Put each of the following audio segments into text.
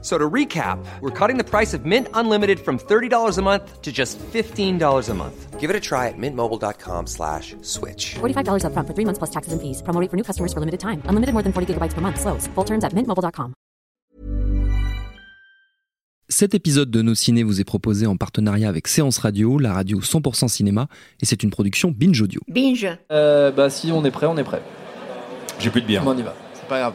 So to recap, we're cutting the price of Mint Unlimited from $30 a month to just $15 a month. Give it a try at mintmobile.com slash switch. $45 upfront for three months plus taxes and fees. Promo rate for new customers for limited time. Unlimited more than 40 gigabytes per month. Slows. Full terms at mintmobile.com. Cet épisode de Nos Ciné vous est proposé en partenariat avec Séance Radio, la radio 100% cinéma, et c'est une production Binge Audio. Binge. Euh, bah si on est prêt, on est prêt. J'ai plus de bière. Bon, on y va? C'est pas grave.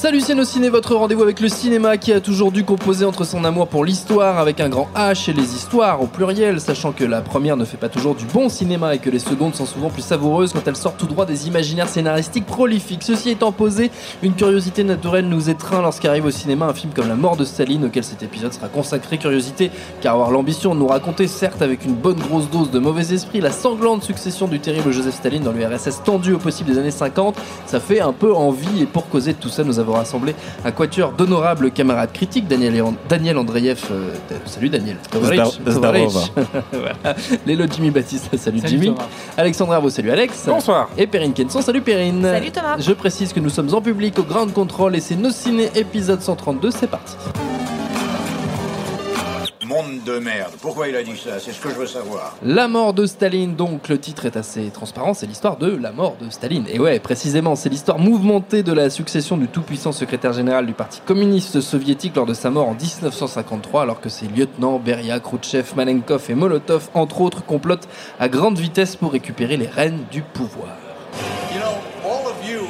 Salut ciné, votre rendez-vous avec le cinéma qui a toujours dû composer entre son amour pour l'histoire avec un grand H et les histoires au pluriel, sachant que la première ne fait pas toujours du bon cinéma et que les secondes sont souvent plus savoureuses quand elles sortent tout droit des imaginaires scénaristiques prolifiques. Ceci étant posé, une curiosité naturelle nous étreint lorsqu'arrive au cinéma un film comme La mort de Staline auquel cet épisode sera consacré. Curiosité car avoir l'ambition de nous raconter, certes avec une bonne grosse dose de mauvais esprit, la sanglante succession du terrible Joseph Staline dans l'URSS tendu au possible des années 50, ça fait un peu envie et pour causer de tout ça, nous avons rassemblé un quatuor d'honorables camarades critiques, Daniel, Daniel Andreev, euh, salut Daniel. Voilà. Lélo Jimmy Baptiste, salut, Jimmy, Alexandre Arvo, salut Alex, Bonsoir. et Perrine Kenson, salut Perrine. Salut Thomas. Je précise que nous sommes en public au Grand Control et c'est nos ciné épisode 132, c'est parti. Monde de merde. Pourquoi il a dit ça? C'est ce que je veux savoir. La mort de Staline, donc le titre est assez transparent, c'est l'histoire de la mort de Staline. Et ouais, précisément, c'est l'histoire mouvementée de la succession du tout-puissant secrétaire général du Parti communiste soviétique lors de sa mort en 1953, alors que ses lieutenants Beria, Khrouchtchev, Malenkov et Molotov, entre autres, complotent à grande vitesse pour récupérer les rênes du pouvoir. You know, all of you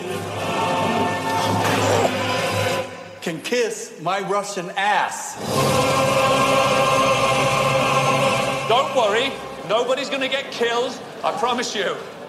can kiss my Russian ass. Don't worry, nobody's gonna get killed, I promise you.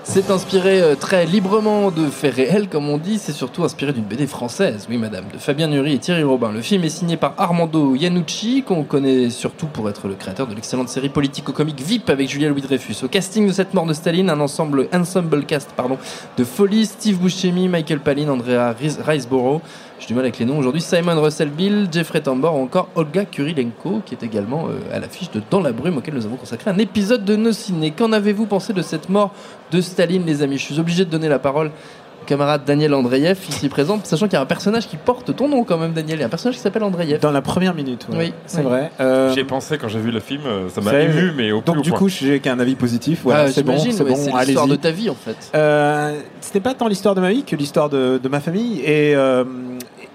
C'est inspiré euh, très librement de faits réels, comme on dit. C'est surtout inspiré d'une BD française, oui madame, de Fabien Nury et Thierry Robin. Le film est signé par Armando Iannucci, qu'on connaît surtout pour être le créateur de l'excellente série politico-comique VIP avec Julia Louis-Dreyfus. Au casting de cette mort de Staline, un ensemble, ensemble cast pardon, de folie, Steve Buscemi, Michael Palin, Andrea Ris- Riseborough. J'ai du mal avec les noms aujourd'hui. Simon Russell Bill, Jeffrey Tambor ou encore Olga Kurilenko, qui est également euh, à l'affiche de Dans la brume, auquel nous avons consacré un épisode de nos ciné. Qu'en avez-vous pensé de cette mort de Staline, les amis? Je suis obligé de donner la parole au camarade Daniel Andreev, ici présent, sachant qu'il y a un personnage qui porte ton nom quand même, Daniel. Il y a un personnage qui s'appelle Andreev. Dans la première minute, ouais. Oui, c'est oui. vrai. Euh, J'y ai pensé quand j'ai vu le film, euh, ça m'a ému, mais au plus donc du point. coup, j'ai qu'un avis positif. Voilà, Ah, c'est bon, c'est ouais, bon, c'est l'histoire de ta vie en fait. Euh, C'était pas tant l'histoire de ma vie que l'histoire de, de ma famille. Et, euh,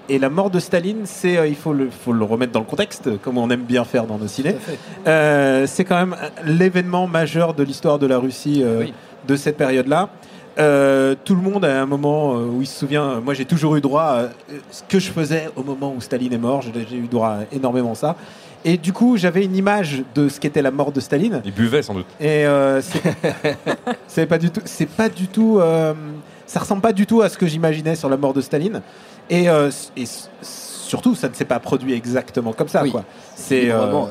et la mort de Staline, c'est, euh, il faut le, faut le remettre dans le contexte, comme on aime bien faire dans nos ciné. Euh, c'est quand même l'événement majeur de l'histoire de la Russie euh, Oui. de cette période-là. Euh, tout le monde a un moment où il se souvient. Moi, j'ai toujours eu droit à ce que je faisais au moment où Staline est mort. J'ai eu droit à énormément ça. Et du coup, j'avais une image de ce qu'était la mort de Staline. Il buvait sans doute. Et euh, c'est c'est pas du tout. C'est pas du tout. euh, ça ressemble pas du tout à ce que j'imaginais sur la mort de Staline. Et, euh, et surtout, ça ne s'est pas produit exactement comme ça. Oui. quoi. C'est euh.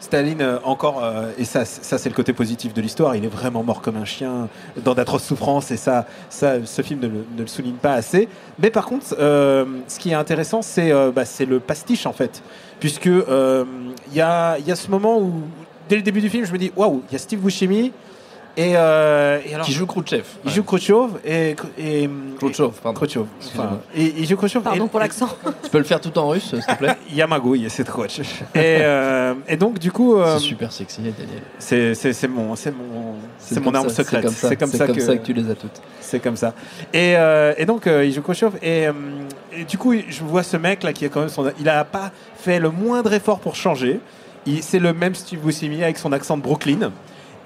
Staline euh, encore, euh, et ça, ça c'est le côté positif de l'histoire. Il est vraiment mort comme un chien dans d'atroces souffrances, et ça, ça, ce film ne le, ne le souligne pas assez. Mais par contre, euh, ce qui est intéressant, c'est euh, bah, c'est le pastiche en fait, puisque euh, il y, a, il y a ce moment où, dès le début du film, je me dis waouh, il y a Steve Buscemi. Et, euh, et alors, Qui joue Khrouchtchev. il joue Khrouchtchev et, et Khrouchtchev, pardon. Khrouchtchev. Enfin, et il joue Khrouchtchev. Pardon et- pour l'accent. Tu peux le faire tout en russe, s'il te plaît Yamagouille, c'est Khrouchtchev. Et, euh, et donc du coup, euh, C'est super sexy, Daniel. c'est c'est- c'est mon, c'est mon, c'est mon arme ça, secrète. C'est comme, ça, que, que tu les as toutes. c'est comme ça. Et, euh, et donc euh, il joue Khrouchtchev et, euh, et du coup je vois ce mec là qui est quand même son, il a pas fait le moindre effort pour changer. Il- C'est le même Steve Buscemi avec son accent de Brooklyn.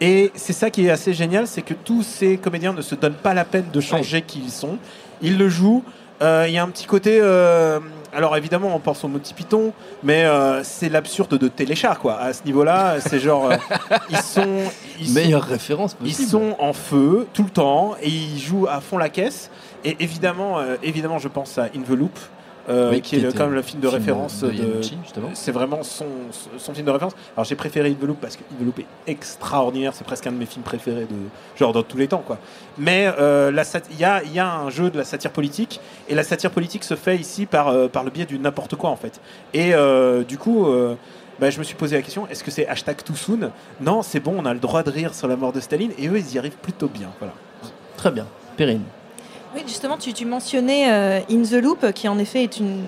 Et c'est ça qui est assez génial, c'est que tous ces comédiens ne se donnent pas la peine de changer qui ils sont. Ils le jouent. Euh, Il y a un petit côté. euh, alors évidemment, on pense au Monty Python, mais euh, c'est l'absurde de Téléchat, quoi. À ce niveau-là, c'est genre ils sont, ils sont- Meilleure référence ils possible. sont en feu tout le temps et ils jouent à fond la caisse. Et évidemment, évidemment, je pense à In the Loop euh, Oui, qui, qui est quand même le film de film référence. de justement. C'est vraiment son, son film de référence. Alors j'ai préféré Yves Loop parce que Yves Loop est extraordinaire. C'est presque un de mes films préférés de genre dans tous les temps, quoi. Mais euh, il y a, y a un jeu de la satire politique et la satire politique se fait ici par euh, par le biais du n'importe quoi en fait. Et euh, du coup. euh, bah, je me suis posé la question, est-ce que c'est hashtag too soon? Non, c'est bon, on a le droit de rire sur la mort de Staline et eux, ils y arrivent plutôt bien. Voilà. Très bien. Perrine. Oui, justement, tu, tu mentionnais euh, In the Loop, qui en effet est une.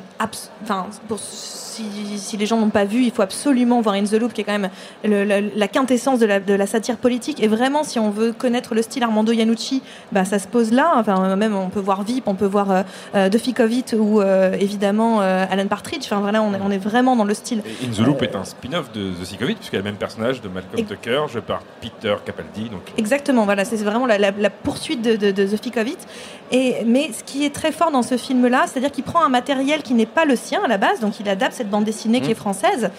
Enfin, pour- si, si les gens n'ont pas vu, il faut absolument voir In the Loop, qui est quand même le- la quintessence de la, de la satire politique. Et vraiment, si on veut connaître le style Armando Iannucci, bah, ça se pose là. Enfin, même on peut voir Vip, on peut voir euh, euh, Duffy Covitt ou euh, évidemment Alan Partridge. Enfin, voilà, on est, on est vraiment dans le style. Et In the Loop est un spin-off de The Sick of It, puisqu'il y a le même personnage de Malcolm Ex- Tucker, joué par Peter Capaldi. Donc, Exactement, voilà, c'est vraiment la, poursuite de, de, de The Thick of It. Et, mais ce qui est très fort dans ce film-là, c'est-à-dire qu'il prend un matériel qui n'est pas le sien à la base, donc il adapte cette bande dessinée qui est française.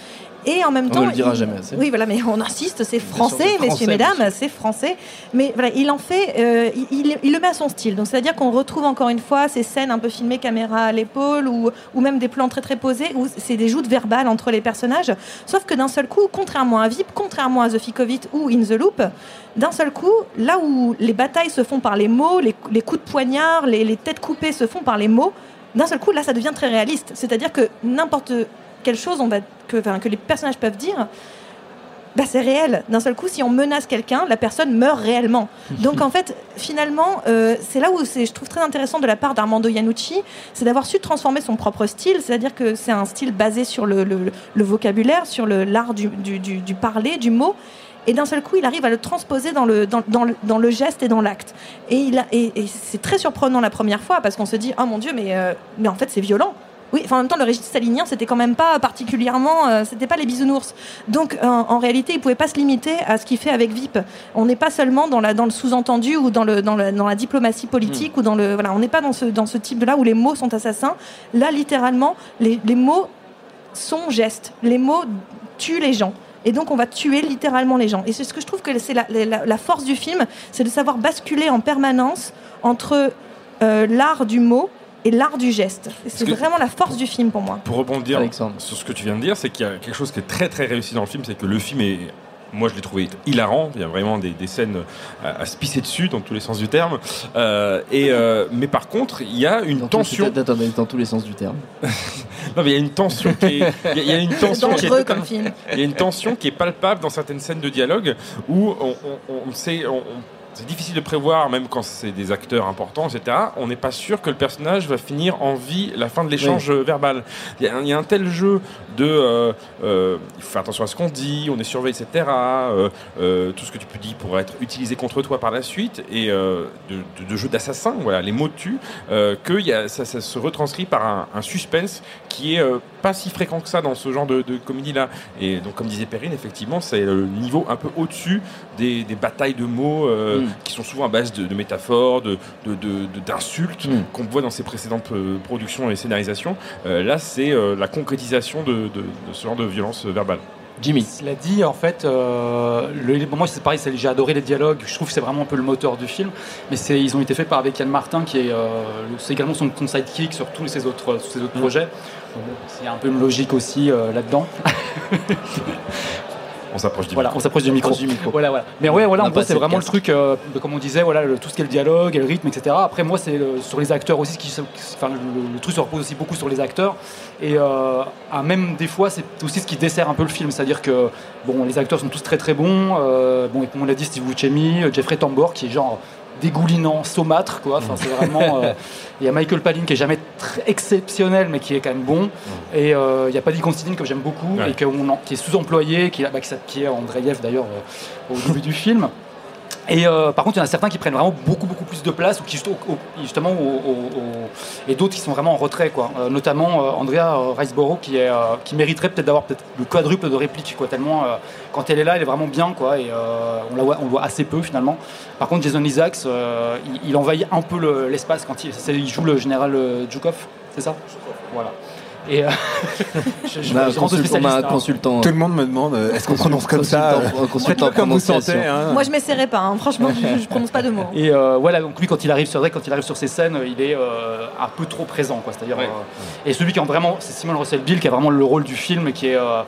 Et en même On temps, ne le dira il- jamais assez. Oui, voilà, mais on insiste, c'est français, français, messieurs, mesdames, c'est français. Mais voilà, il en fait, euh, il, le met à son style. Donc c'est-à-dire qu'on retrouve encore une fois ces scènes un peu filmées caméra à l'épaule ou, ou même des plans très très posés où c'est des joutes verbales entre les personnages. Sauf que d'un seul coup, contrairement à Vip, contrairement à The Thick of It ou In the Loop, d'un seul coup, là où les batailles se font par les mots, les, les coups de poignard, les, les têtes coupées se font par les mots, d'un seul coup, là, ça devient très réaliste. C'est-à-dire que n'importe quelle chose on va, que, enfin, que les personnages peuvent dire, bah, c'est réel. D'un seul coup, si on menace quelqu'un, la personne meurt réellement. Donc en fait, finalement, euh, c'est là où je trouve très intéressant de la part d'Armando Iannucci, c'est d'avoir su transformer son propre style. C'est-à-dire que c'est un style basé sur le, le- le vocabulaire, sur l'art du, du- du- du parler, du mot. Et d'un seul coup, il arrive à le transposer dans le, dans, dans le, dans le geste et dans l'acte. Et, c'est très surprenant la première fois parce qu'on se dit, oh mon Dieu, mais, euh, mais en fait, c'est violent. Oui, enfin, en même temps, le régime stalinien, c'était quand même pas particulièrement, euh, c'était pas les bisounours. Donc, en, en réalité, il pouvait pas se limiter à ce qu'il fait avec VIP. On n'est pas seulement dans, la, dans le sous-entendu ou dans, le, dans, le- dans la diplomatie politique ou dans le, voilà, on n'est pas dans ce, dans ce type-là où les mots sont assassins. Là, littéralement, les, les mots sont gestes. Les mots tuent les gens. Et donc, on va tuer littéralement les gens. Et c'est ce que je trouve que c'est la, la- la force du film, c'est de savoir basculer en permanence entre euh, l'art du mot et l'art du geste. C'est vraiment la force du film pour moi. pour rebondir Alexandre. sur ce que tu viens de dire, c'est qu'il y a quelque chose qui est très très réussi dans le film, c'est que le film est. Moi, je l'ai trouvé hilarant. Il y a vraiment des, des scènes à, à se pisser dessus dans tous les sens du terme. Euh, et euh, mais par contre, il y a une Dans tension. Attends, mais dans tous les sens du terme. Non, mais il y a une tension qui est. Il y a, il y a une tension qui est dangereux comme film. il y a une tension qui est palpable dans certaines scènes de dialogue où on, on- on sait, on- on- c'est difficile de prévoir, même quand c'est des acteurs importants, etc. On n'est pas sûr que le personnage va finir en vie la fin de l'échange verbal. Il y, a un, il y a un tel jeu de, euh, euh, il faut faire attention à ce qu'on dit, on est surveillé, etc. euh, euh, tout ce que tu peux dire pourrait être utilisé contre toi par la suite et euh, de, de- de jeu d'assassin. Voilà, les mots tuent. Euh, que y a, ça, ça se retranscrit par un, un suspense qui est euh, pas si fréquent que ça dans ce genre de, de comédie-là. Et donc, comme disait Perrine, effectivement, c'est le niveau un peu au-dessus des, des batailles de mots euh, Mm. Qui sont souvent à base de, de métaphores, de, de- de- de- d'insultes Mm. qu'on voit dans ses précédentes euh, productions et scénarisations. Euh, là, c'est euh, la concrétisation de, de- de ce genre de violence verbale. Jimmy. Cela dit, en fait, euh, le- bon, moi c'est pareil, c'est- j'ai adoré les dialogues. Je trouve que c'est vraiment un peu le moteur du film. Mais c'est, ils ont été faits par avec Yann Martin, qui est, euh, c'est également son, son sidekick sur tous ses autres, sur ses autres projets. Donc, bon, Il y a un peu une logique aussi euh, là-dedans. On s'approche du Voilà, micro. on s'approche du micro. Du micro. Voilà, voilà. Mais ouais, voilà, On en gros, c'est vraiment le truc, euh, de, comme on disait, voilà, le- tout ce qui est le dialogue, et le rythme, etc. Après, moi, c'est sur les acteurs aussi, qui, enfin, le, le truc se repose aussi beaucoup sur les acteurs. Et euh, à même des fois, c'est aussi ce qui dessert un peu le film. C'est-à-dire que, bon, les acteurs sont tous très très bons. Euh, bon, et comme on l'a dit, Steve Buscemi, Jeffrey Tambor, qui est genre dégoulinant, saumâtre, quoi. Enfin, c'est vraiment. euh, Il y a Michael Palin qui est jamais très exceptionnel, mais qui est quand même bon. Et euh, il y a Paddy Considine que j'aime beaucoup Ouais. et que on en- qui est sous-employé, qui, est- bah, qui est Andreev d'ailleurs euh, au début du film. Et euh, par contre, il y en a certains qui prennent vraiment beaucoup beaucoup plus de place ou qui justement au- et d'autres qui sont vraiment en retrait quoi. Euh, notamment euh, Andrea Riseborough qui mériterait peut-être d'avoir peut-être le quadruple de répliques quoi. Tellement quand elle est là, elle est vraiment bien quoi. Et on la voit on le voit assez peu finalement. Par contre, Jason Isaacs, il, envahit un peu le- l'espace quand il, joue le général Zhukov, c'est ça? Voilà. Et euh, je, je- On a un je rentre de consul- on a un spécialiste, hein. consultant. Tout le monde me demande euh, est-ce qu'on prononce comme ça Consultant- euh, consultant Faites-le comme vous sentez. hein. Moi, je m'essaierai pas. hein. Franchement, je, je prononce pas de mots. Et euh, voilà, donc lui, quand il arrive sur quand il arrive sur ces scènes, il est euh, un peu trop présent, quoi. C'est-à-dire, Ouais. euh, et celui qui est vraiment, c'est Simon Russell Bill qui a vraiment le rôle du film, qui est euh,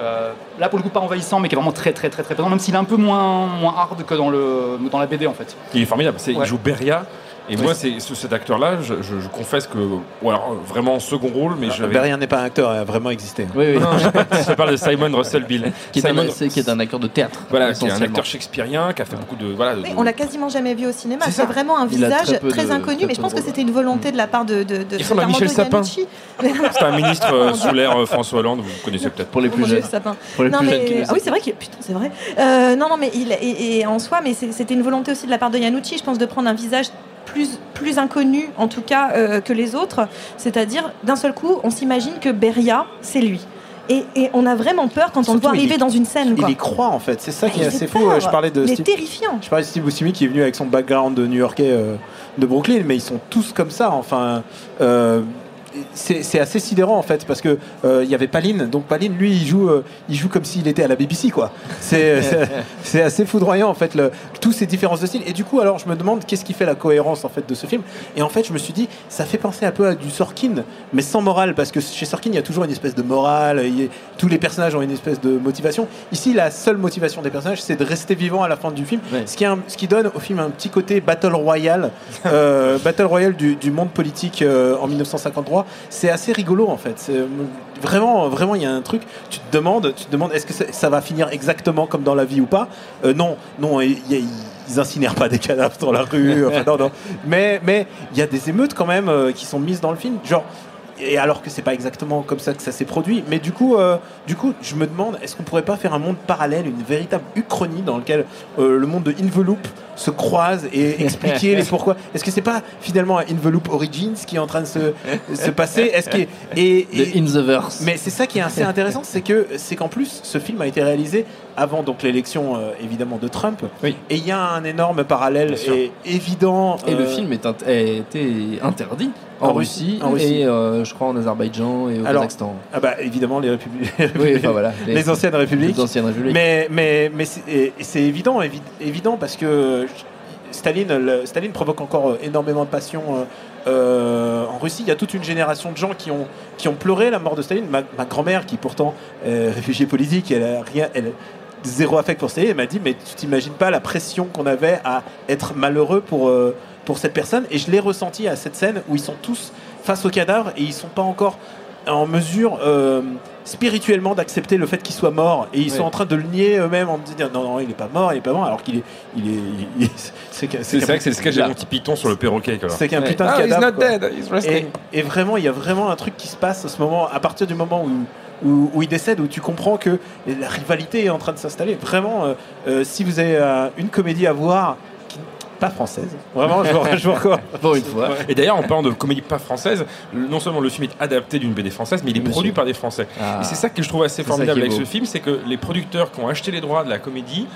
euh, là pour le coup pas envahissant, mais qui est vraiment très très très très présent, même s'il est un peu moins moins hard que dans le dans la BD en fait. Il est formidable. C'est- Ouais. Il joue Beria. Et moi, c'est ce- cet acteur-là, je, je- je confesse que, ou alors vraiment en second rôle, mais j'avais. Berrien n'est pas un acteur, il a vraiment existé. Oui, oui. Non, je, je parle de Simon Russell Bill. Qui est, un, Simon- qui est un acteur de théâtre. voilà, qui est un acteur shakespearien, qui a fait beaucoup de, voilà, de- Oui, on l'a quasiment jamais vu au cinéma. C'est vraiment un visage très peu très, de- inconnu, très mais je pense que c'était une volonté de la part de. de, de Il ressemble à Michel Sapin. C'est un ministre euh, sous l'ère euh, François Hollande, vous connaissez peut-être. Pour les Oh plus Dieu, jeunes. sapin. Pour les Non, plus mais- ah oui, c'est vrai qu'il putain, c'est vrai. Euh, non, non, mais il et, en soi, mais c'était une volonté aussi de la part de Yanucci, je pense, de prendre un visage plus plus inconnu, en tout cas, euh, que les autres. C'est-à-dire, d'un seul coup, on s'imagine que Beria, c'est lui. Et, et on a vraiment peur quand on le voit Surtout, arriver y- dans une scène. Il quoi. y croit en fait, c'est ça qui est assez peur. Je parlais de Il est Steve, terrifiant. je parlais de Steve Buscemi qui est venu avec son background de New-Yorkais euh, de Brooklyn, mais ils sont tous comme ça. Enfin, euh, c'est assez sidérant en fait parce que euh, il y avait Paline, donc Paline lui il joue, euh, il joue comme s'il était à la BBC quoi. C'est c'est- assez foudroyant en fait le, tous ces différences de style. Et du coup alors je me demande qu'est-ce qui fait la cohérence en fait de ce film. Et en fait je me suis dit ça fait penser un peu à du Sorkin, mais sans morale parce que chez Sorkin il y a toujours une espèce de morale, tous les personnages ont une espèce de motivation. Ici la seule motivation des personnages c'est de rester vivant à la fin du film, Ouais. ce qui, un- ce qui donne au film un petit côté battle royale, euh, battle royale du, du monde politique euh, en 1953. C'est assez rigolo en fait. Vraiment, vraiment, il y a un truc. Tu te demandes, tu te demandes, est-ce que ça, ça va finir exactement comme dans la vie ou pas? Euh, Non, non, y ils incinèrent pas des cadavres dans la rue. enfin, non, non. Mais, mais il y a des émeutes quand même euh, qui sont mises dans le film. Genre, et alors que c'est pas exactement comme ça que ça s'est produit. Mais du coup, euh, du coup, je me demande, est-ce qu'on pourrait pas faire un monde parallèle, une véritable uchronie dans lequel euh, le monde de Inveloop se croise et expliquer les pourquoi? Est-ce que c'est pas finalement un Inveloop Origins qui est en train de se, se passer? Est-ce que et, et- In the Verse. mais c'est ça qui est assez intéressant, c'est que c'est qu'en plus ce film a été réalisé avant donc l'élection euh, évidemment de Trump. Oui. Et il y a un énorme parallèle et évident. Et le euh, film est a été interdit en, En Russie, en Russie. et euh, je crois en Azerbaïdjan et au Alors, Kazakhstan. Ah bah évidemment les républiques. Oui, enfin voilà. les anciennes républiques. Les anciennes républiques. Mais, mais, mais c'est évident, évi- évident parce que Staline, le- Staline provoque encore énormément de passion euh, en Russie. Il y a toute une génération de gens qui ont, qui ont pleuré la mort de Staline. Ma, ma grand-mère, qui pourtant est réfugiée politique, elle a rien. Elle, Zéro affect pour Staline, elle m'a dit Mais tu t'imagines pas la pression qu'on avait à être malheureux pour, euh, pour cette personne. Et je l'ai ressenti à cette scène où ils sont tous face au cadavre et ils sont pas encore en mesure euh, spirituellement d'accepter le fait qu'il soit mort et ils sont en train de le nier eux-mêmes en disant non non il est pas mort il est pas mort alors qu'il est il est c'est vrai que c'est le sketch de Monty Python sur le perroquet. c'est qu'un Ouais. putain de he's cadavre not quoi. dead, he's et, et vraiment il y a vraiment un truc qui se passe à ce moment à partir du moment où où, où il décède, où tu comprends que la rivalité est en train de s'installer. Vraiment, euh, euh, si vous avez euh, une comédie à voir, pas française, vraiment, je vous, je vous. Pour une fois. Et d'ailleurs, en parlant de comédie pas française, non seulement le film est adapté d'une BD française, mais il est Monsieur. produit par des Français. Ah. Et c'est ça que je trouve assez formidable avec beau. ce film, c'est que les producteurs qui ont acheté les droits de la comédie,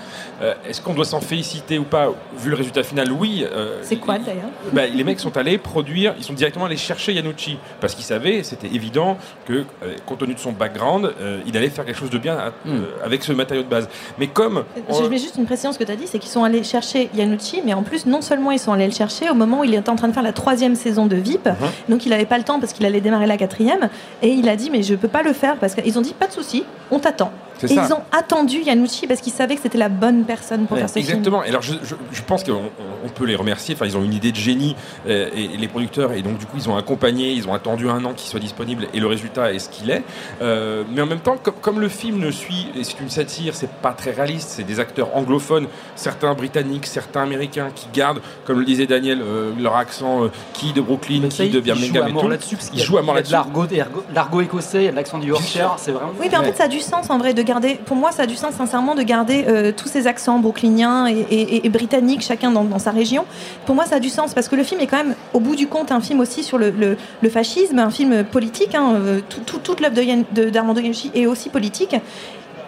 euh, est-ce qu'on doit s'en féliciter ou pas Vu le résultat final, oui. euh, C'est quoi d'ailleurs? bah, les mecs sont allés produire, ils sont directement allés chercher Yanucci parce qu'ils savaient, c'était évident que, euh, compte tenu de son background, euh, il allait faire quelque chose de bien à- Hmm. euh, avec ce matériau de base. Mais comme Je mets juste une précision ce que tu as dit, c'est qu'ils sont allés chercher Yanucci, mais en plus, non seulement ils sont allés le chercher au moment où il était en train de faire la troisième saison de VIP, Mhm. donc il n'avait pas le temps parce qu'il allait démarrer la quatrième, et il a dit mais je peux pas le faire parce qu'ils ont dit pas de souci, on t'attend. Et ça. ils ont attendu Yanucci parce qu'ils savaient que c'était la bonne personne pour Ouais, faire ce film. Exactement. Et alors, je, je- je pense qu'on on- on peut les remercier. Enfin, ils ont une idée de génie, euh, et, et les producteurs, et donc du coup, ils ont accompagné, ils ont attendu un an qu'il soit disponible, et le résultat est ce qu'il est. Euh, mais en même temps, comme, comme le film ne suit, et c'est une satire, c'est pas très réaliste. C'est des acteurs anglophones, certains britanniques, certains américains, qui gardent, comme le disait Daniel, euh, leur accent, euh, qui de Brooklyn, Mais ça, qui de Birmingham et tout. Ils jouent à mort là-dessus. l'argot écossais, l'accent du Yorkshire, c'est vraiment. Oui, mais en fait, ça a du sens en vrai de Pour moi, ça a du sens sincèrement de garder euh, tous ces accents brooklyniens et, britanniques, chacun dans, sa région. Pour moi, ça a du sens parce que le film est quand même, au bout du compte, un film aussi sur le, fascisme, un film politique. hein, euh, tout- tout- toute l'œuvre d'Armando Iannucci est aussi politique.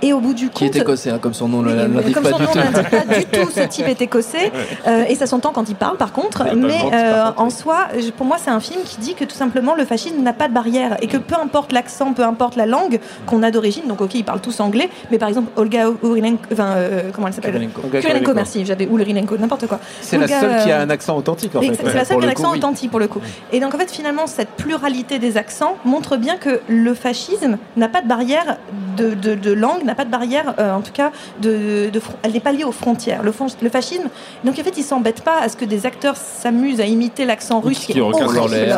Et au bout du compte, Qui est écossais, hein, comme son nom l'indique comme pas son du nom tout. pas du tout, ce type est écossais euh, et ça s'entend quand il parle par contre. Mais euh, contre, en soi, je- pour moi, c'est un film qui dit que tout simplement le fascisme n'a pas de barrière et que peu importe l'accent, peu importe la langue qu'on a d'origine, donc ok, ils parlent tous anglais, mais par exemple Olga Urilenko, enfin euh, comment elle s'appelle Kurylenko. merci, j'avais Urilenko, n'importe quoi. C'est la seule qui a un accent authentique en fait. C'est la seule qui a un accent authentique pour le coup. Et donc en fait finalement cette pluralité des accents montre bien que le fascisme n'a pas de barrière de, de- de langue, n'a pas de barrière euh, en tout cas de, elle n'est pas liée aux frontières. Le, fascisme, donc en fait ils s'embêtent pas à ce que des acteurs s'amusent à imiter l'accent russe qui, qui est horrible.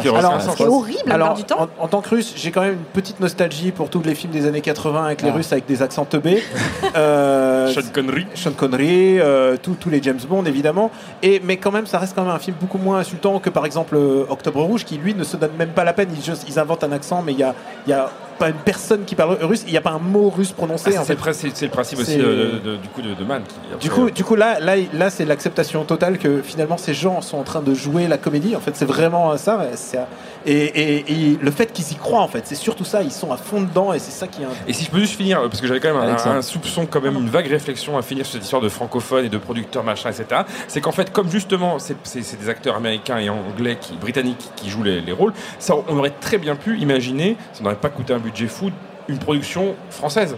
Qui Alors, qui est horrible du temps. En, en tant que russe, j'ai quand même une petite nostalgie pour tous les films des années 80 avec les Ah. Russes avec des accents teubés. Euh, Sean Connery. Sean Connery, euh, tous- tous les James Bond évidemment. Et, mais quand même, ça reste quand même un film beaucoup moins insultant que par exemple Octobre Rouge qui lui ne se donne même pas la peine. Ils, ils inventent un accent, mais il y a, il y a pas une personne qui parle russe, il n'y a pas un mot russe prononcé. Ah, c'est le principe- c'est le principe aussi C'est- euh, de- de- du coup de, de Man. qui, Du coup, du coup là, là, là c'est l'acceptation totale que finalement ces gens sont en train de jouer la comédie. En fait, c'est vraiment ça. c'est- Et, et- et le fait qu'ils y croient, en fait, c'est surtout ça. Ils sont à fond dedans et c'est ça qui est. un- Et si je peux juste finir, parce que j'avais quand même un, Alexa. un soupçon, quand même une vague réflexion à finir sur cette histoire de francophones et de producteurs, machin, etc. C'est qu'en fait, comme justement, c'est des acteurs américains et anglais, qui, britanniques, qui jouent les, les rôles, ça, on aurait très bien pu imaginer, ça n'aurait pas coûté un budget fou, une production française.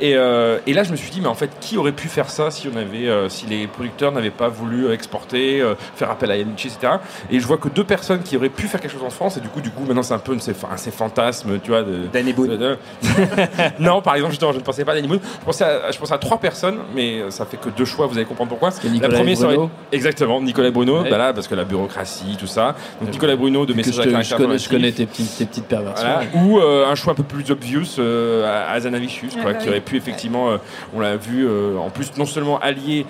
Et, euh, et là, je me suis dit, mais en fait, qui aurait pu faire ça si on avait, euh, si les producteurs n'avaient pas voulu exporter, euh, faire appel à Yanucci, etc. Et je vois que deux personnes qui auraient pu faire quelque chose en France, et du coup, du coup, maintenant, c'est un peu un ces fantasmes, tu vois, de Danny Boone. de- de- non, par exemple, justement, je ne pensais pas à Danny Boone. Je pensais à, je pensais à trois personnes, mais ça fait que deux choix. Vous allez comprendre pourquoi. Nicolas la première, être- exactement, Nicolas Bruno. Ouais. bah là, parce que la bureaucratie, tout ça. Donc Nicolas Bruno de Messages je, à je connais, je connais tes petites, tes petites perversions. Voilà. Ou euh, un choix un peu plus obvious euh, à Azanavicius, Ouais, quoi, bah qui aurait pu effectivement, euh, on l'a vu, euh, en plus non seulement allier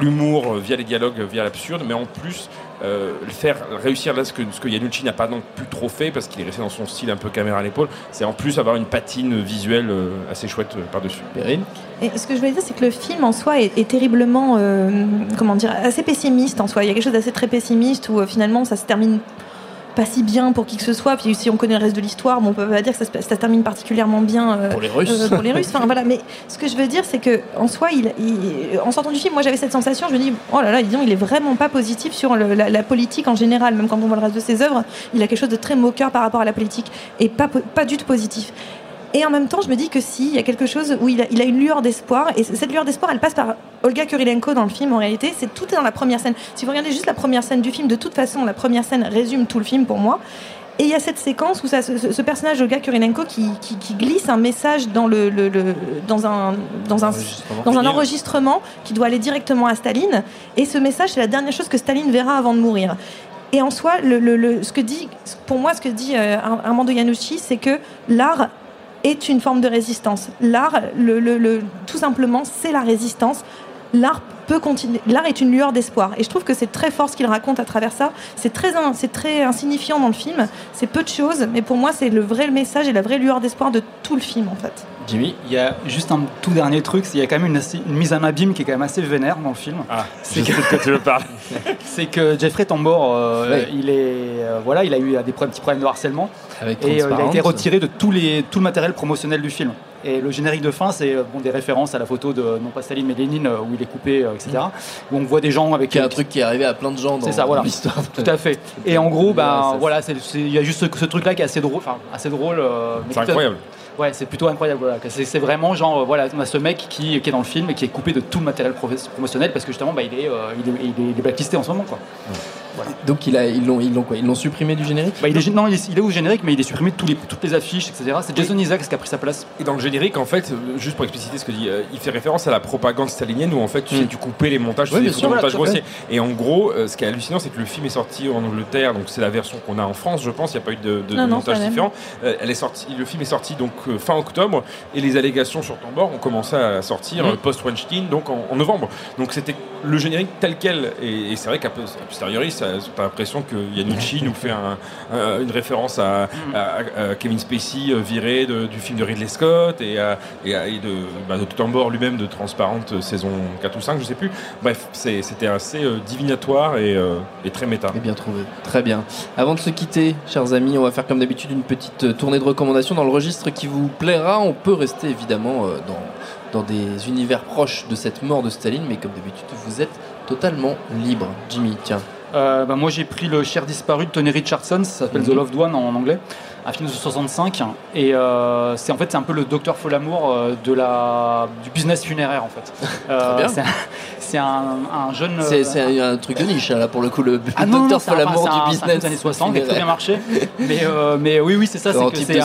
l'humour euh, via les dialogues, via l'absurde, mais en plus euh, faire réussir là ce que, ce que Yanucci n'a pas non plus trop fait parce qu'il est resté dans son style un peu caméra à l'épaule, c'est en plus avoir une patine visuelle assez chouette par-dessus. Perrine Et ce que je voulais dire, c'est que le film en soi est, est terriblement, euh, comment dire, assez pessimiste en soi. Il y a quelque chose d'assez très pessimiste où euh, finalement ça se termine pas si bien pour qui que ce soit. Puis si on connaît le reste de l'histoire, bon, on peut pas dire que ça se, ça termine particulièrement bien euh, Pour les Russes. pour les Russes. Enfin voilà. Mais ce que je veux dire, c'est que en soi, il, il- en sortant du film, moi j'avais cette sensation. Je me dis, oh là là, disons, il est vraiment pas positif sur le- la, la politique en général. Même quand on voit le reste de ses œuvres, il a quelque chose de très moqueur par rapport à la politique et pas pas du tout positif. Et en même temps, je me dis que si, il y a quelque chose où il a, il a une lueur d'espoir. Et cette lueur d'espoir, elle passe par Olga Kurilenko dans le film. En réalité, c'est tout est dans la première scène. Si vous regardez juste la première scène du film, de toute façon, la première scène résume tout le film pour moi. Et il y a cette séquence où ça, ce, ce personnage Olga Kurilenko qui, qui- qui glisse un message dans, le, le- le- dans, un, dans, un, dans un enregistrement qui doit aller directement à Staline. Et ce message, c'est la dernière chose que Staline verra avant de mourir. Et en soi, le, le- le- ce que dit, pour moi, ce que dit euh, Ar- Armando Iannucci, c'est que l'art est une forme de résistance. L'art, tout simplement, c'est la résistance. L'art peut continuer. L'art est une lueur d'espoir. Et je trouve que c'est très fort ce qu'il raconte à travers ça. C'est très, in- c'est très insignifiant dans le film. C'est peu de choses, mais pour moi, c'est le vrai message et la vraie lueur d'espoir de tout le film, en fait. Jimmy Il y a juste un tout dernier truc, qu'il y a quand même une, mise en abîme qui est quand même assez vénère dans le film. Ah, c'est je sais de quoi tu veux parler. c'est que Jeffrey Tambor, euh, il est, euh, voilà, il a eu des petits problèmes de harcèlement Avec et euh, il a été retiré de tous les, tout le matériel promotionnel du film. Et le générique de fin, c'est euh, bon, des références à la photo de non pas Staline mais Lénine euh, où il est coupé, euh, etc. Où on voit des gens avec Qui est un truc qui est arrivé à plein de gens dans c'est ça, voilà. l'histoire. Tout à fait. Et en gros, Ouais, ben ça, voilà, il y a juste ce, ce truc-là qui est assez drôle, enfin assez drôle. euh, mais C'est incroyable. Ouais, c'est plutôt incroyable. Voilà. C'est c'est vraiment genre, voilà, on a ce mec qui, qui est dans le film et qui est coupé de tout le matériel promotionnel parce que justement, bah, il, est, euh, il, est, il, est, il est blacklisté en ce moment, quoi. Donc il a, ils l'ont, ils l'ont quoi Ils l'ont supprimé du générique Bah, il est, non, il est, il est au générique, mais il est supprimé de tous les, toutes les affiches, etc. C'est Jason Isaacs qui a pris sa place. Et dans le générique, en fait, euh, juste pour expliciter ce que dit, euh, il fait référence à la propagande stalinienne où en fait tu, sais, tu coupais les montages, tu Oui, faisais des montages voilà, grossiers. Et en gros, euh, ce qui est hallucinant, c'est que le film est sorti en Angleterre, donc c'est la version qu'on a en France, je pense. Il n'y a pas eu de, de- Non, de non, montage différent. Euh, elle est sortie, le film est sorti donc euh, fin octobre et les allégations sur Tambor ont commencé à sortir Mhm. euh, post Weinstein, donc en, en novembre. Donc c'était le générique tel quel. Et, c'est vrai qu'à posteriori, ça t'as l'impression que Yanucci nous fait un- un- une référence à, Kevin Spacey euh, viré du film de Ridley Scott et, de, bah, de Tambor lui-même de Transparente euh, saison 4 ou 5, je sais plus. Bref, c'était assez euh, divinatoire et, très méta. Et bien trouvé. Très bien. Avant de se quitter, chers amis, on va faire comme d'habitude une petite tournée de recommandations dans le registre qui vous plaira. On peut rester évidemment dans dans des univers proches de cette mort de Staline, mais comme d'habitude, vous êtes totalement libre. Jimmy, tiens. Euh, bah, moi j'ai pris le cher disparu de Tony Richardson, ça s'appelle Mhm. The Loved One en anglais, un film de 65 et euh, c'est en fait c'est un peu le docteur Folamour euh, de la du business funéraire en fait. Euh, bien. C'est un- jeune. C'est euh, c'est un, truc de niche, hein, là, pour le coup, le, Ah non, docteur Folamour du business. des années 60 qui a très bien marché. Mais, euh, mais oui, oui, c'est ça. C'est un que c'est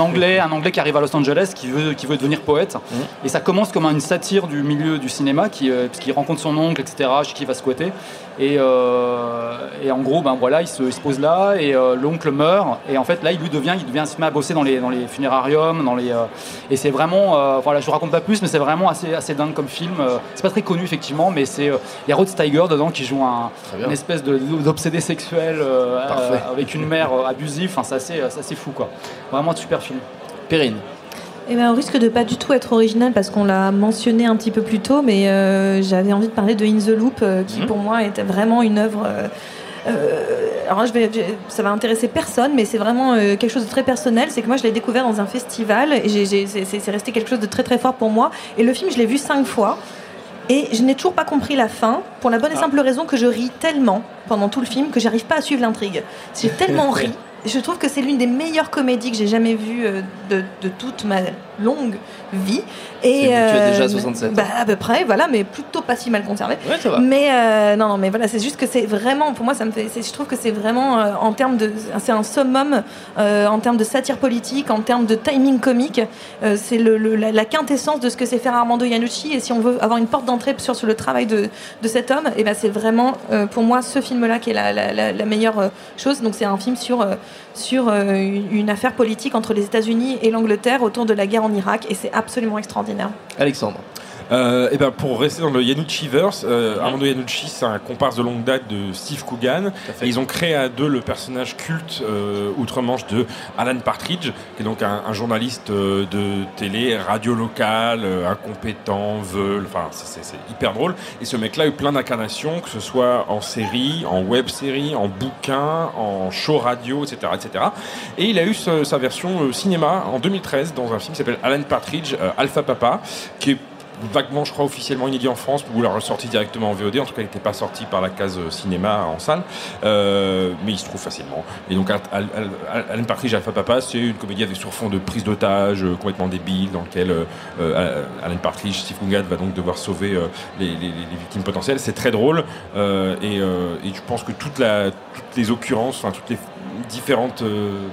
anglais, un anglais qui arrive à Los Angeles, qui veut, qui veut devenir poète. Mmh. Et ça commence comme une satire du milieu du cinéma, qui, euh, parce qu'il rencontre son oncle, etc. Chez qui il va squatter. Et, euh, et en gros, ben voilà, il se, il se pose là, et l'oncle meurt. Et en fait, là, il lui devient, il devient, il se met à bosser dans les, dans les funérariums, dans les. et c'est vraiment, voilà, je vous raconte pas plus, mais c'est vraiment assez, assez dingue comme film. C'est pas très connu effectivement, mais c'est, euh, il y a Rod Steiger dedans qui joue un, une espèce d'obsédé sexuel euh, euh, avec une mère euh, abusive. Enfin, c'est assez, c'est assez fou, quoi. Vraiment un super film. Perrine. Eh ben, on risque de pas du tout être original parce qu'on l'a mentionné un petit peu plus tôt, mais euh, j'avais envie de parler de In the Loop, euh, qui Mhm. pour moi était vraiment une œuvre. euh, alors là, je vais, je- ça va intéresser personne, mais c'est vraiment euh, quelque chose de très personnel. C'est que moi, je l'ai découvert dans un festival et c'est resté quelque chose de très très fort pour moi. Et le film, je l'ai vu cinq fois. Et je n'ai toujours pas compris la fin, pour la bonne et simple raison que je ris tellement pendant tout le film que j'arrive pas à suivre l'intrigue. J'ai tellement ri. Je trouve que c'est l'une des meilleures comédies que j'ai jamais vues euh, de, de toute ma longue vie. Et tu as déjà euh, 67 ans. bah, À peu près, voilà, mais plutôt pas si mal conservé. Ouais, ça va. Mais euh, non, non, mais voilà, c'est juste que c'est vraiment, pour moi, ça me fait, je trouve que c'est vraiment euh, en termes de, c'est un summum euh, en termes de satire politique, en termes de timing comique. Euh, c'est le, le- la, la quintessence de ce que c'est faire Armando Iannucci. Et si on veut avoir une porte d'entrée sur, sur le travail de, de cet homme, et ben c'est vraiment euh, pour moi ce film-là qui est la, la- la- la meilleure euh, chose. Donc c'est un film sur euh, sur euh, une, affaire politique entre les États-Unis et l'Angleterre autour de la guerre en Irak, et c'est absolument extraordinaire. Alexandre. Euh, et ben pour rester dans le Yanucci-verse, euh, Armando Iannucci, c'est un comparse de longue date de Steve Coogan. Et ils ont créé à deux le personnage culte euh, outre-Manche de Alan Partridge, qui est donc un, un journaliste euh, de télé, radio locale, euh, incompétent, veule, enfin c'est- hyper drôle. Et ce mec-là a eu plein d'incarnations, que ce soit en série, en web série, en bouquin, en show radio, etc., etc. Et il a eu ce- sa version euh, cinéma en 2013 dans un film qui s'appelle Alan Partridge, Alpha Papa, qui est vaguement, je crois, officiellement inédit en France, ou l'a ressorti directement en VOD. En tout cas, il n'était pas sorti par la case euh, cinéma en salle, Euh, mais il se trouve facilement. Et donc, Al- Al- Al- Alan Partridge, Alpha Papa, c'est une comédie avec sur fond de prise d'otage euh, complètement débile, dans lequel euh, Alan Partridge, Steve va donc devoir sauver les, les- les victimes potentielles. C'est très drôle, et, et je pense que toute la, toutes les occurrences, enfin toutes les différentes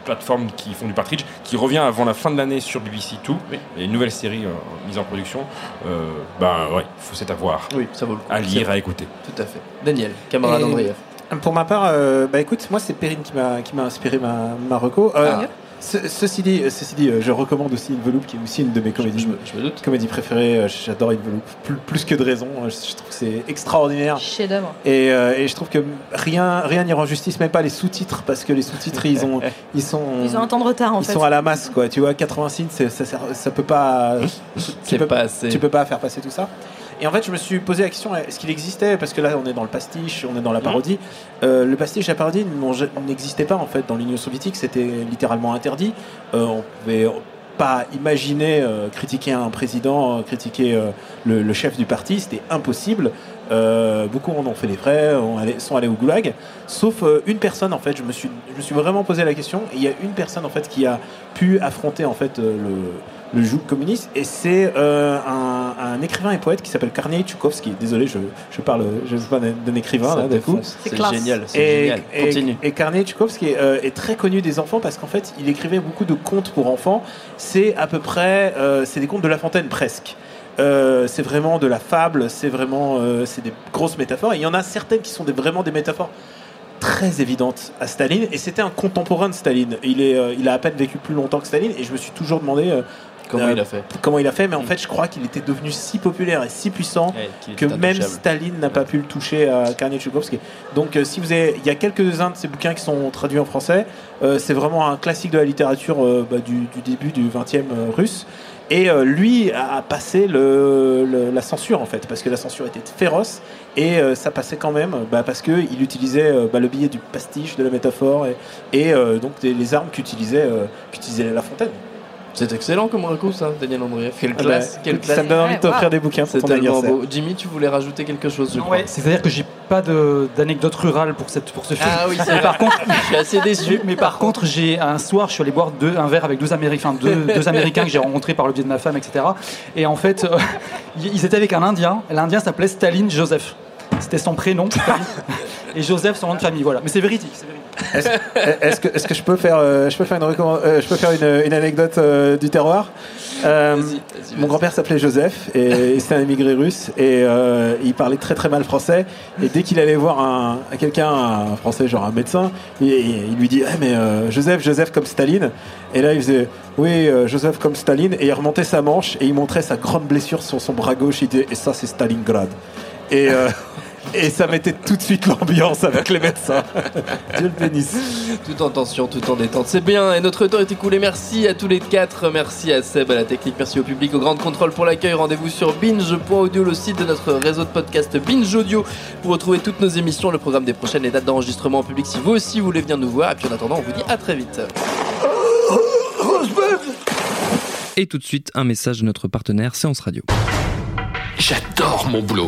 plateformes qui font du Partridge, qui revient avant la fin de l'année sur BBC Two, et une nouvelle série mise en production. Euh, ben ouais, faut c'est à voir. Oui, ça vaut le coup. À lire, à écouter. Tout à fait. Daniel, camarade Et-. Pour ma part, euh, bah écoute, moi c'est Perrine qui m'a qui m'a inspiré ma, ma reco. Euh, Ah. Ce- ceci dit, ceci dit, euh, je recommande aussi Invelope qui est aussi une de mes comédies, comédies préférées. Euh, J'adore Invelope plus, plus que de raison. Euh, Je, je trouve que c'est extraordinaire. Chef-d'œuvre. Et, euh, et je trouve que rien rien n'y rend justice, même pas les sous-titres, parce que les sous-titres ils ont ils sont Ils ont un temps de retard en ils fait. sont à la masse quoi. Tu vois, 80 signes, c'est- ça, sert- ça peut pas. C'est tu peux pas assez. Tu peux pas faire passer tout ça. Et en fait, je me suis posé la question est-ce qu'il existait? Parce que là, on est dans le pastiche, on est dans la parodie. Euh, le pastiche la parodie n'existaient pas en fait dans l'Union soviétique. C'était littéralement interdit. Euh, on pouvait pas imaginer euh, critiquer un président, euh, critiquer euh, le, le chef du parti, c'était impossible. Euh, beaucoup en ont fait les frais, sont allés au goulag, sauf euh, une personne en fait. Je me suis, je me suis vraiment posé la question. Et il y a une personne en fait qui a pu affronter en fait euh, le, le joug communiste, et c'est euh, un, un écrivain et poète qui s'appelle Karnei Tchoukovsky. Désolé, je, je parle, je sais pas d'un écrivain là, d'un coup. C'est génial, c'est Et- génial. et- Continue. et Karnei Tchoukovsky euh, est très connu des enfants parce qu'en fait, il écrivait beaucoup de contes pour enfants. C'est à peu près, euh, c'est des contes de La Fontaine presque. Euh, c'est vraiment de la fable, c'est vraiment, euh, c'est des grosses métaphores. Et il y en a certaines qui sont des- vraiment des métaphores très évidentes à Staline. Et c'était un contemporain de Staline. Il est, euh, il a à peine vécu plus longtemps que Staline. Et je me suis toujours demandé. euh, Comment euh, il a fait? Comment il a fait, mais en fait, je crois qu'il était devenu si populaire et si puissant Ouais, que même. Staline n'a pas pu le toucher à Karnei Tchoukovsky. Donc, euh, si vous avez, il y a quelques-uns de ces bouquins qui sont traduits en français. Euh, c'est vraiment un classique de la littérature euh, bah, du, du début du 20e euh, russe. Et euh, lui a passé le, le- la censure en fait, parce que la censure était féroce et euh, ça passait quand même, bah, parce que il utilisait euh, bah, le billet du pastiche, de la métaphore et, et, euh, donc des- les armes qu'utilisait euh, La Fontaine. C'est excellent comme raconte ça, Daniel Andrieff. Quelle Ah classe, bah, quelle ça classe. me donne envie de t'offrir des bouquins pour C'est ton tellement anniversaire. beau. Jimmy, tu voulais rajouter quelque chose, je Non, crois. ouais, C'est-à-dire que j'ai pas de- d'anecdote rurale pour, cette, pour ce film. Ah oui, c'est mais par contre, Je suis assez déçu. Mais par contre, j'ai un soir, je suis allé boire deux- un verre avec deux Américains, deux, deux Américains que j'ai rencontrés par le biais de ma femme, etc. Et en fait, euh, ils étaient avec un Indien. L'Indien s'appelait Staline Joseph. C'était son prénom. Et Joseph, son nom de famille. Voilà. Mais c'est véridique. Est-ce que, est-ce que je peux faire, euh, je peux faire une, recommand- euh, je peux faire une, une anecdote euh, du terroir? Euh, Mon grand-père s'appelait Joseph et c'était un immigré russe et euh, il parlait très très mal français. Et dès qu'il allait voir un, quelqu'un, un français, genre un médecin, il, il lui dit Eh, mais Joseph, Joseph comme Staline. Et là il faisait Oui, Joseph comme Staline. Et il remontait sa manche et il montrait sa grande blessure sur son bras gauche. Il disait Et ça, c'est Stalingrad. Et. Et ça mettait tout de suite l'ambiance avec les médecins. Dieu le bénisse. Tout en tension, tout en détente. C'est bien. Et notre temps est écoulé. Merci à tous les quatre. Merci à Seb, à la technique. Merci au public, au Grand Contrôle pour l'accueil. Rendez-vous sur binge.audio, le site de notre réseau de podcast Binge Audio, pour retrouver toutes nos émissions, le programme des prochaines, les dates d'enregistrement en public si vous aussi voulez venir nous voir. Et puis en attendant, on vous dit à très vite. Et tout de suite, un message de notre partenaire Séance Radio. J'adore mon boulot.